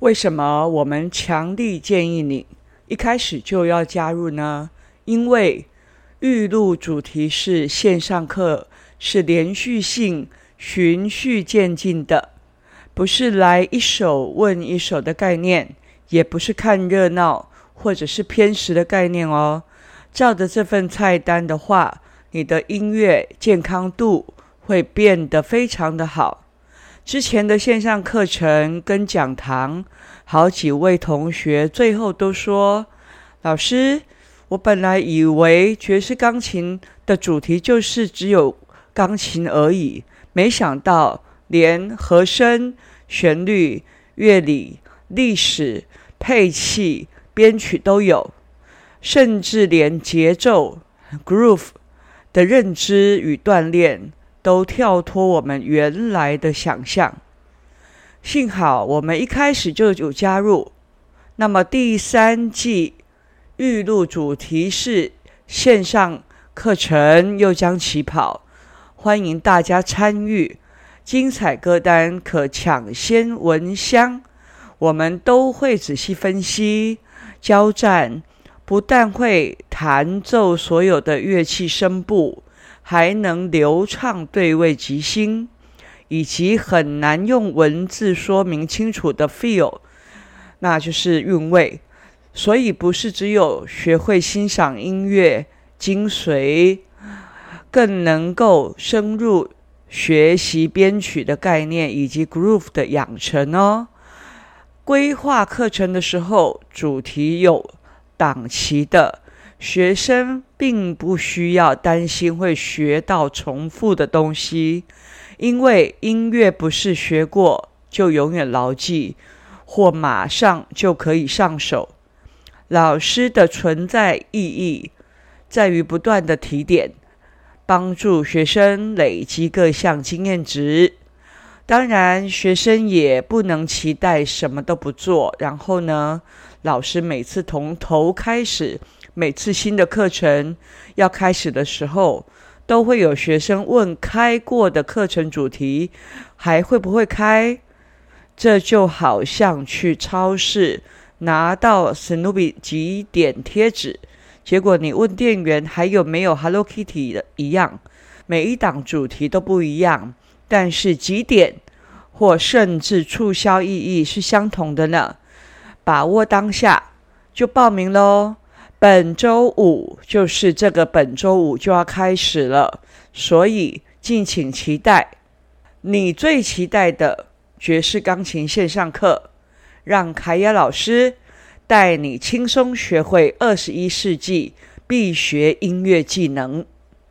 为什么我们强力建议你一开始就要加入呢？因为预录主题是线上课是连续性、循序渐进的，不是来一首问一首的概念，也不是看热闹或者是偏食的概念哦。照着这份菜单的话，你的音乐健康度会变得非常的好。之前的线上课程跟讲堂，好几位同学最后都说：“老师，我本来以为爵士钢琴的主题就是只有钢琴而已，没想到连和声、旋律、乐理、历史、配器、编曲都有，甚至连节奏 （groove） 的认知与锻炼。”都跳脱我们原来的想象。幸好我们一开始就有加入，那么第三季预录主题是线上课程又将起跑，欢迎大家参与，精彩歌单可抢先闻香。我们都会仔细分析、交战，不但会弹奏所有的乐器声部。还能流畅对位即兴，以及很难用文字说明清楚的 feel，那就是韵味。所以不是只有学会欣赏音乐精髓，更能够深入学习编曲的概念以及 groove 的养成哦。规划课程的时候，主题有档期的。学生并不需要担心会学到重复的东西，因为音乐不是学过就永远牢记，或马上就可以上手。老师的存在意义在于不断的提点，帮助学生累积各项经验值。当然，学生也不能期待什么都不做，然后呢，老师每次从头开始。每次新的课程要开始的时候，都会有学生问：开过的课程主题还会不会开？这就好像去超市拿到史努比集点贴纸，结果你问店员还有没有 Hello Kitty 的一样。每一档主题都不一样，但是集点或甚至促销意义是相同的呢。把握当下，就报名喽。本周五就是这个本周五就要开始了，所以敬请期待你最期待的爵士钢琴线上课，让凯雅老师带你轻松学会二十一世纪必学音乐技能。